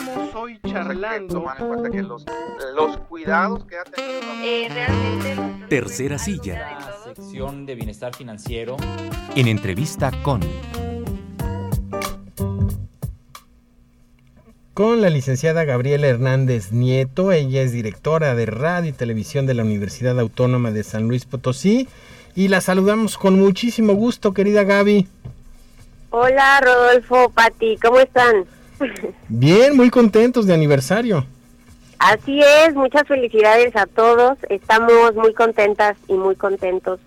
Estamos hoy charlando. que los, los cuidados que ha tenido. Eh, realmente. Tercera silla. La sección de bienestar financiero. En entrevista con. Con la licenciada Gabriela Hernández Nieto, ella es directora de radio y televisión de la Universidad Autónoma de San Luis Potosí y la saludamos con muchísimo gusto, querida Gaby. Hola Rodolfo, Pati, ¿cómo están? Bien, muy contentos de aniversario. Así es, muchas felicidades a todos. Estamos muy contentas y muy contentos.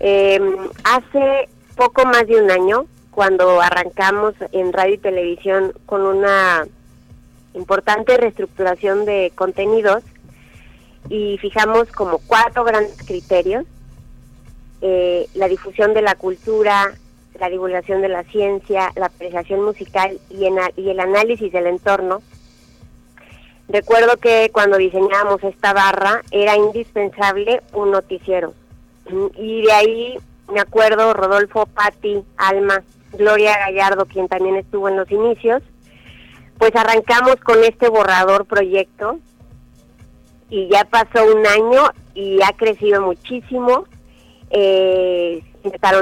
Eh, hace poco más de un año, cuando arrancamos en radio y televisión con una importante reestructuración de contenidos y fijamos como cuatro grandes criterios. Eh, la difusión de la cultura, la divulgación de la ciencia, la apreciación musical y, el análisis del entorno. Recuerdo que cuando diseñábamos esta barra era indispensable un noticiero. Y de ahí me acuerdo Rodolfo, Patti, Alma, Gloria Gallardo, quien también estuvo en los inicios, pues arrancamos con este borrador proyecto y ya pasó un año y ha crecido muchísimo. Eh,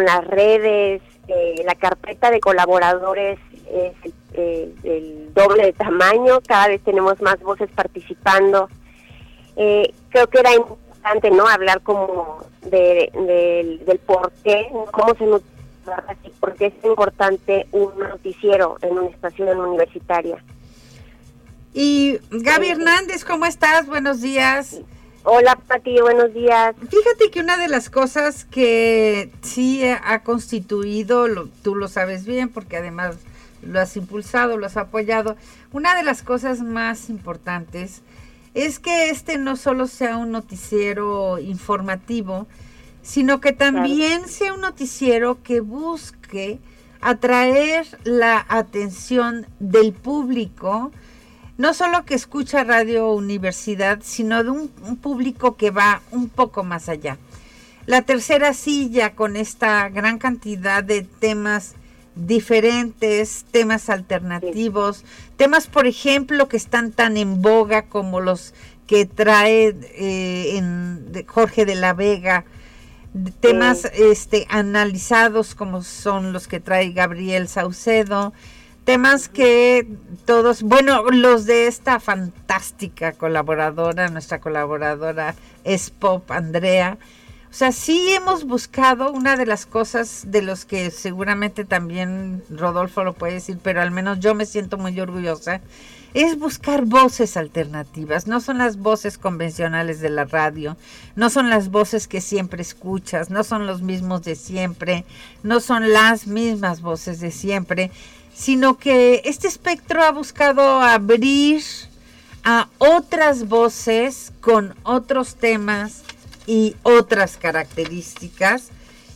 las redes, eh, la carpeta de colaboradores es eh, el doble de tamaño, cada vez tenemos más voces participando. Eh, creo que era importante no hablar como de, del por qué, cómo se por qué es importante un noticiero en una estación universitaria. Y Gaby Hernández, ¿cómo estás? Buenos días. Hola, Pati, buenos días. Fíjate que una de las cosas que sí ha constituido, tú lo sabes bien, porque además lo has impulsado, lo has apoyado, una de las cosas más importantes es que este no solo sea un noticiero informativo, sino que también sea un noticiero que busque atraer la atención del público, no solo que escucha Radio Universidad, sino de un, público que va un poco más allá. La tercera silla con esta gran cantidad de temas diferentes, temas alternativos, temas, por ejemplo, que están tan en boga como los que trae eh, en, Jorge de la Vega, temas este, analizados como son los que trae Gabriel Saucedo, temas que todos, bueno, los de esta fantástica colaboradora, nuestra colaboradora es Pop Andrea. O sea, sí hemos buscado una de las cosas de los que seguramente también Rodolfo lo puede decir, pero al menos yo me siento muy orgullosa, es buscar voces alternativas. No son las voces convencionales de la radio, no son las voces que siempre escuchas, no son los mismos de siempre, no son las mismas voces de siempre, sino que este espectro ha buscado abrir a otras voces con otros temas y otras características.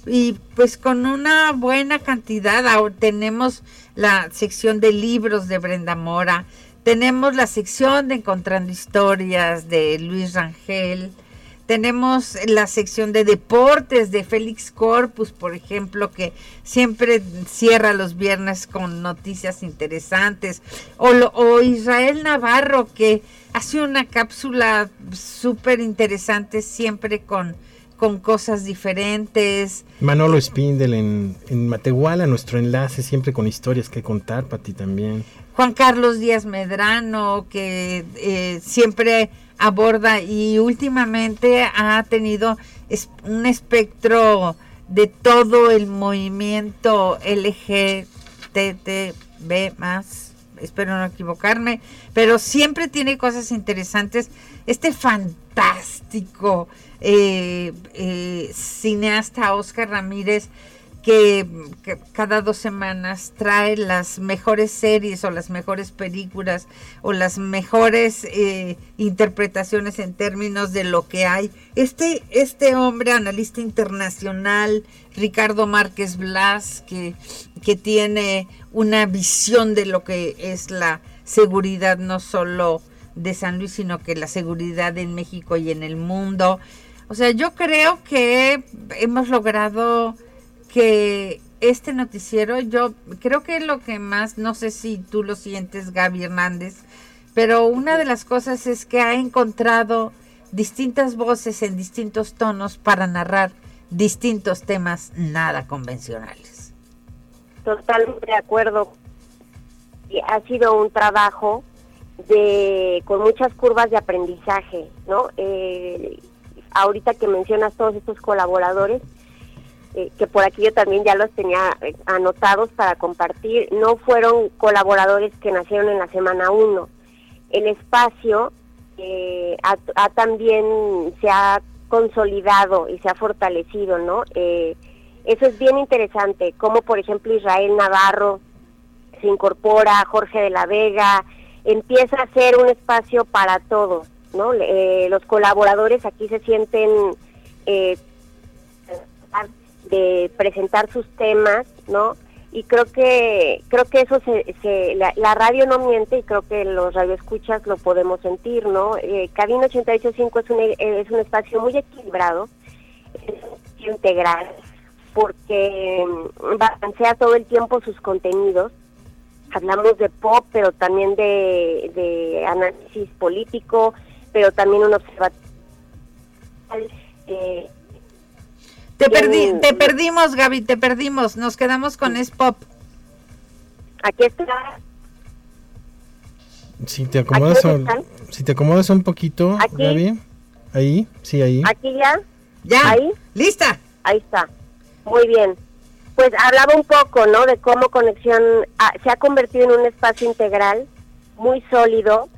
Y pues con una buena cantidad tenemos la sección de libros de Brenda Mora, tenemos la sección de Encontrando Historias de Luis Rangel, tenemos la sección de deportes de Félix Corpus, por ejemplo, que siempre cierra los viernes con noticias interesantes. O, Israel Navarro, que hace una cápsula súper interesante siempre con, con cosas diferentes. Manolo Spindel en, en Matehuala, nuestro enlace, siempre con historias que contar, para ti también. Juan Carlos Díaz Medrano, que eh, siempre aborda y últimamente ha tenido un espectro de todo el movimiento LGTB más, espero no equivocarme, pero siempre tiene cosas interesantes. Este fantástico eh, eh, cineasta Oscar Ramírez que, cada dos semanas trae las mejores series o las mejores películas o las mejores eh, interpretaciones en términos de lo que hay. Este, este hombre, analista internacional, Ricardo Márquez Blas, que, que tiene una visión de lo que es la seguridad no solo de San Luis, sino que la seguridad en México y en el mundo. O sea, yo creo que hemos logrado que este noticiero, yo creo que lo que más, no sé si tú lo sientes, Gaby Hernández, pero una de las cosas es que ha encontrado distintas voces en distintos tonos para narrar distintos temas nada convencionales. Totalmente de acuerdo. Ha sido un trabajo de con muchas curvas de aprendizaje, ¿no? Eh, ahorita que mencionas todos estos colaboradores, eh, que por aquí yo también ya los tenía eh, anotados para compartir, no fueron colaboradores que nacieron en la semana 1. El espacio eh, ha, también se ha consolidado y se ha fortalecido, ¿no? eso es bien interesante, como por ejemplo Israel Navarro se incorpora, Jorge de la Vega, empieza a ser un espacio para todos, ¿no? los colaboradores aquí se sienten eh, de presentar sus temas, ¿no? Y creo que creo que eso se, la, radio no miente y creo que los radioescuchas lo podemos sentir, ¿no? Eh, Cabina 885 es un es un espacio muy equilibrado, es integral porque mm, balancea todo el tiempo sus contenidos. Hablamos de pop, pero también de, de análisis político, pero también un observatorio eh, te, perdí, te perdimos, Gaby, te perdimos. Nos quedamos con Es Pop. Aquí está. Si te acomodas, un, si te acomodas un poquito, Gaby. Ahí, sí, ahí. Aquí ya. Ya. Ahí. Lista. Ahí está. Muy bien. Pues hablaba un poco, ¿no? De cómo Conexión se ha convertido en un espacio integral muy sólido,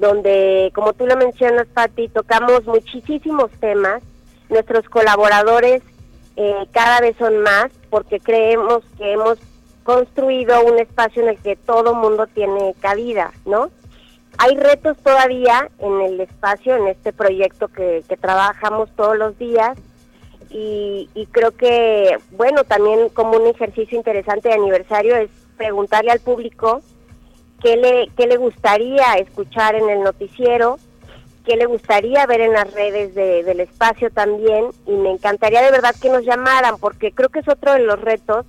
donde, como tú lo mencionas, Pati, tocamos muchísimos temas Nuestros colaboradores eh, cada vez son más porque creemos que hemos construido un espacio en el que todo mundo tiene cabida, ¿no? Hay retos todavía en el espacio, en este proyecto que, trabajamos todos los días y, y, creo que, bueno, también como un ejercicio interesante de aniversario es preguntarle al público qué le, qué le gustaría escuchar en el noticiero, qué le gustaría ver en las redes del espacio también y me encantaría de verdad que nos llamaran porque creo que es otro de los retos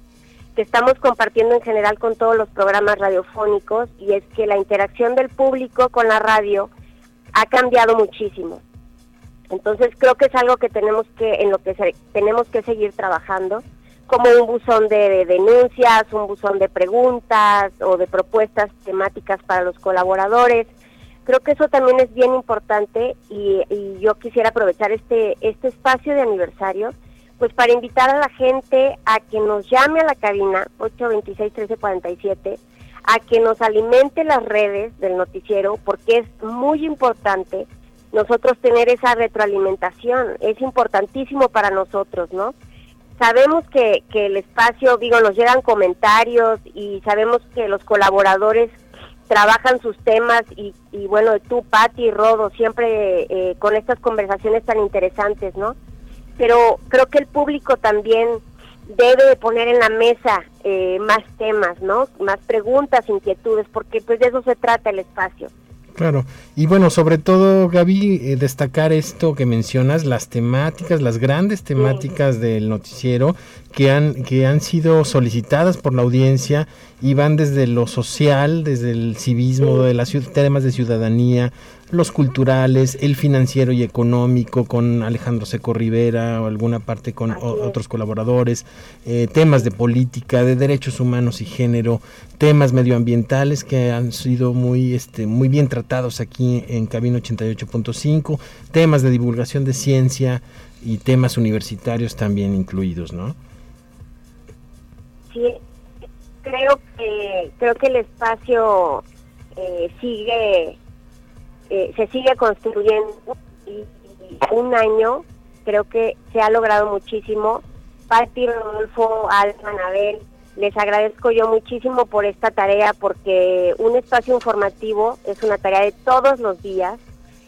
que estamos compartiendo en general con todos los programas radiofónicos y es que la interacción del público con la radio ha cambiado muchísimo. Entonces creo que es algo que tenemos que en lo que tenemos que seguir trabajando como un buzón de denuncias, un buzón de preguntas o de propuestas temáticas para los colaboradores Creo que eso también es bien importante y, yo quisiera aprovechar este, este espacio de aniversario pues para invitar a la gente a que nos llame a la cabina 826-1347, a que nos alimente las redes del noticiero, porque es muy importante nosotros tener esa retroalimentación, es importantísimo para nosotros, ¿no? Sabemos que, que el espacio, digo, nos llegan comentarios y sabemos que los colaboradores trabajan sus temas y, y bueno, tú, Patti Rodo, siempre eh, con estas conversaciones tan interesantes, ¿no? Pero creo que el público también debe poner en la mesa eh, más temas, ¿no? Más preguntas, inquietudes, porque pues de eso se trata el espacio. Claro, y bueno, sobre todo, Gaby, eh, destacar esto que mencionas, las temáticas, las grandes temáticas del noticiero que han, que han sido solicitadas por la audiencia y van desde lo social, desde el civismo, de las temas de ciudadanía, los culturales, el financiero y económico con Alejandro Seco Rivera o alguna parte con otros colaboradores, eh, temas de política, de derechos humanos y género, temas medioambientales que han sido muy, este, muy bien tratados aquí en Cabino 88.5, temas de divulgación de ciencia y temas universitarios también incluidos, ¿no? Sí, creo que creo que el espacio eh, sigue eh, se sigue construyendo y, un año creo que se ha logrado muchísimo. Pati, Rodolfo, Alma, Anabel, les agradezco yo muchísimo por esta tarea porque un espacio informativo es una tarea de todos los días,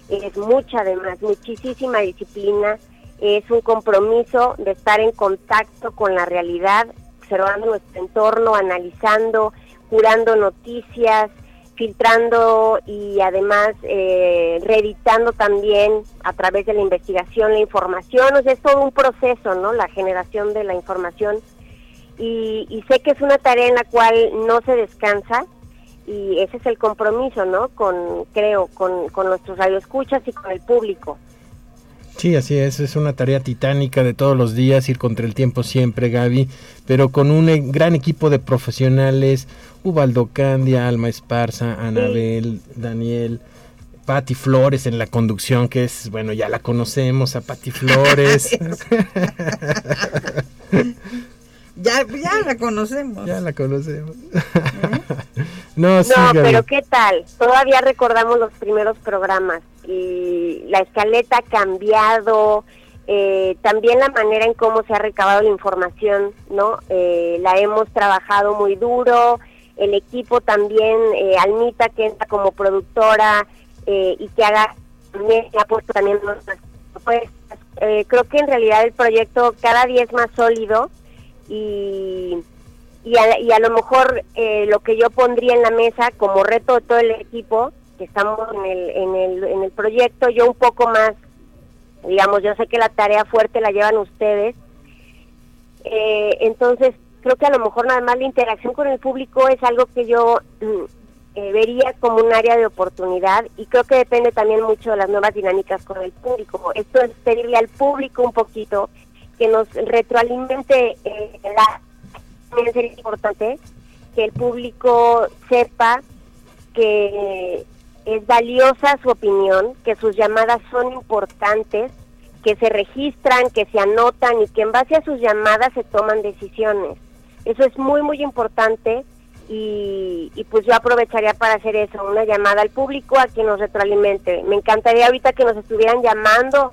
es mucha además, muchísima disciplina, es un compromiso de estar en contacto con la realidad, observando nuestro entorno, analizando, curando noticias, filtrando y además eh, reeditando también a través de la investigación la información, o sea, es todo un proceso, ¿no? La generación de la información y, y sé que es una tarea en la cual no se descansa y ese es el compromiso, ¿no? Con, creo, con, con nuestros radioescuchas y con el público. Sí, así es, es una tarea titánica de todos los días, ir contra el tiempo siempre, Gaby, pero con un e- gran equipo de profesionales, Ubaldo Candia, Alma Esparza, Anabel, Daniel, Patti Flores en la conducción, que es, bueno, ya la conocemos a Patti Flores. Ya, ya la conocemos. ya la conocemos. No, sí, no, Gaby. pero ¿qué tal? Todavía recordamos los primeros programas y la escaleta ha cambiado, eh, también la manera en cómo se ha recabado la información, ¿no? Eh, la hemos trabajado muy duro, el equipo también, eh, Almita que entra como productora eh, y que haga, también ha puesto también nuestras propuestas. Eh, creo que en realidad el proyecto cada día es más sólido y y a, y a lo mejor eh, lo que yo pondría en la mesa como reto de todo el equipo que estamos en el, en el, en el proyecto, yo un poco más, digamos, yo sé que la tarea fuerte la llevan ustedes, eh, entonces creo que a lo mejor nada más la interacción con el público es algo que yo mm, eh, vería como un área de oportunidad y creo que depende también mucho de las nuevas dinámicas con el público. Esto es pedirle al público un poquito que nos retroalimente eh, la también sería importante que el público sepa que es valiosa su opinión, que sus llamadas son importantes, que se registran, que se anotan y que en base a sus llamadas se toman decisiones. Eso es muy, muy importante y, y pues yo aprovecharía para hacer eso, una llamada al público a que nos retroalimente. Me encantaría ahorita que nos estuvieran llamando.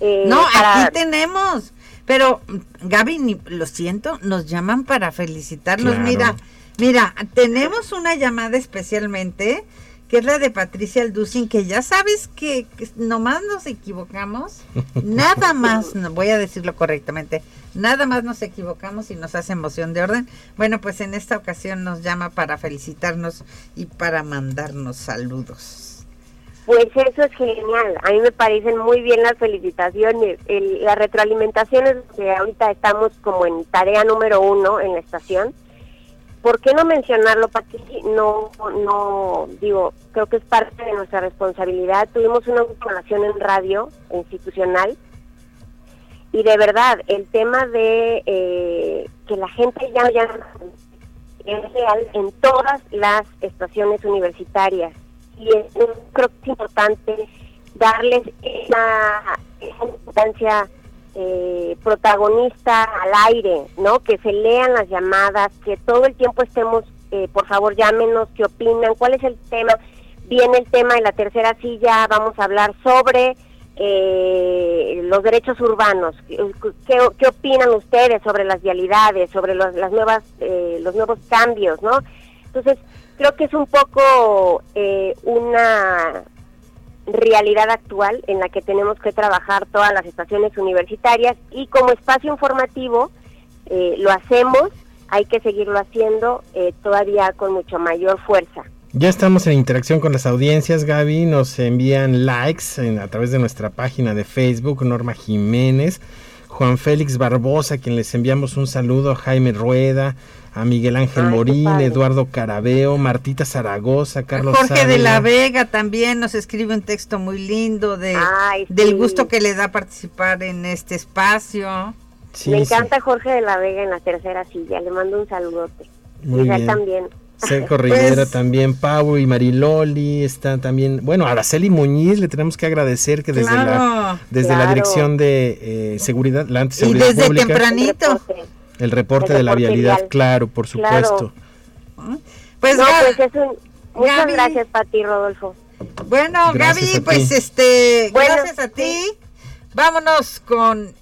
eh, No, para- aquí tenemos. Pero, Gaby, ni- lo siento, nos llaman para felicitarnos. Claro. Mira, mira, tenemos una llamada especialmente, que es la de Patricia Alducin, que ya sabes que, que nomás nos equivocamos. Nada más, no, voy a decirlo correctamente, nada más nos equivocamos y nos hace emoción de orden. Bueno, pues en esta ocasión nos llama para felicitarnos y para mandarnos saludos. Pues eso es genial. A mí me parecen muy bien las felicitaciones. El, la retroalimentación es que ahorita estamos como en tarea número uno en la estación. ¿Por qué no mencionarlo, Pati? No, no, digo, creo que es parte de nuestra responsabilidad. Tuvimos una información en radio institucional y de verdad, el tema de eh, que la gente ya, ya es real en todas las estaciones universitarias y creo que es importante darles esa, importancia eh, protagonista al aire, ¿no? Que se lean las llamadas, que todo el tiempo estemos, eh, por favor, llámenos, qué opinan, cuál es el tema. Viene el tema de la tercera silla, vamos a hablar sobre eh, los derechos urbanos. ¿Qué, qué, qué opinan ustedes sobre las vialidades, sobre los, las nuevas, eh, los nuevos cambios, no? Entonces, creo que es un poco eh, una realidad actual en la que tenemos que trabajar todas las estaciones universitarias y como espacio informativo eh, lo hacemos, hay que seguirlo haciendo eh, todavía con mucho mayor fuerza. Ya estamos en interacción con las audiencias, Gaby. Nos envían likes en- a través de nuestra página de Facebook, Norma Jiménez, Juan Félix Barbosa, quien les enviamos un saludo, a Jaime Rueda, a Miguel Ángel Ay, Morín. Eduardo Carabeo, Martita Zaragoza, Carlos Jorge de la. Vega también nos escribe un texto muy lindo de Ay, del gusto que le da participar en este espacio. Sí, Me sí, encanta Jorge de la Vega en la tercera silla, le mando un saludote. Muy bien. también. Seco Rivera Pues- también, Pau y Mariloli, está también, bueno, a Araceli Muñiz le tenemos que agradecer que desde la Claro. desde la dirección de eh, seguridad, la Y antiseguridad desde pública, tempranito. El reporte. el reporte el de la reporte vialidad, vial. claro, por Claro. supuesto. Pues, no, Gaby- pues es un... Muchas Gaby. gracias, Pati Rodolfo. bueno, Gracias Gaby, pues ti. este, Bueno, gracias a ti. sí. Vámonos con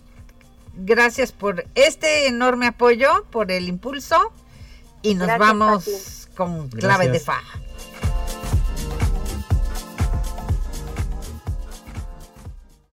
gracias por este enorme apoyo, por el impulso y nos Gracias, vamos. Con clave de Gracias. fa.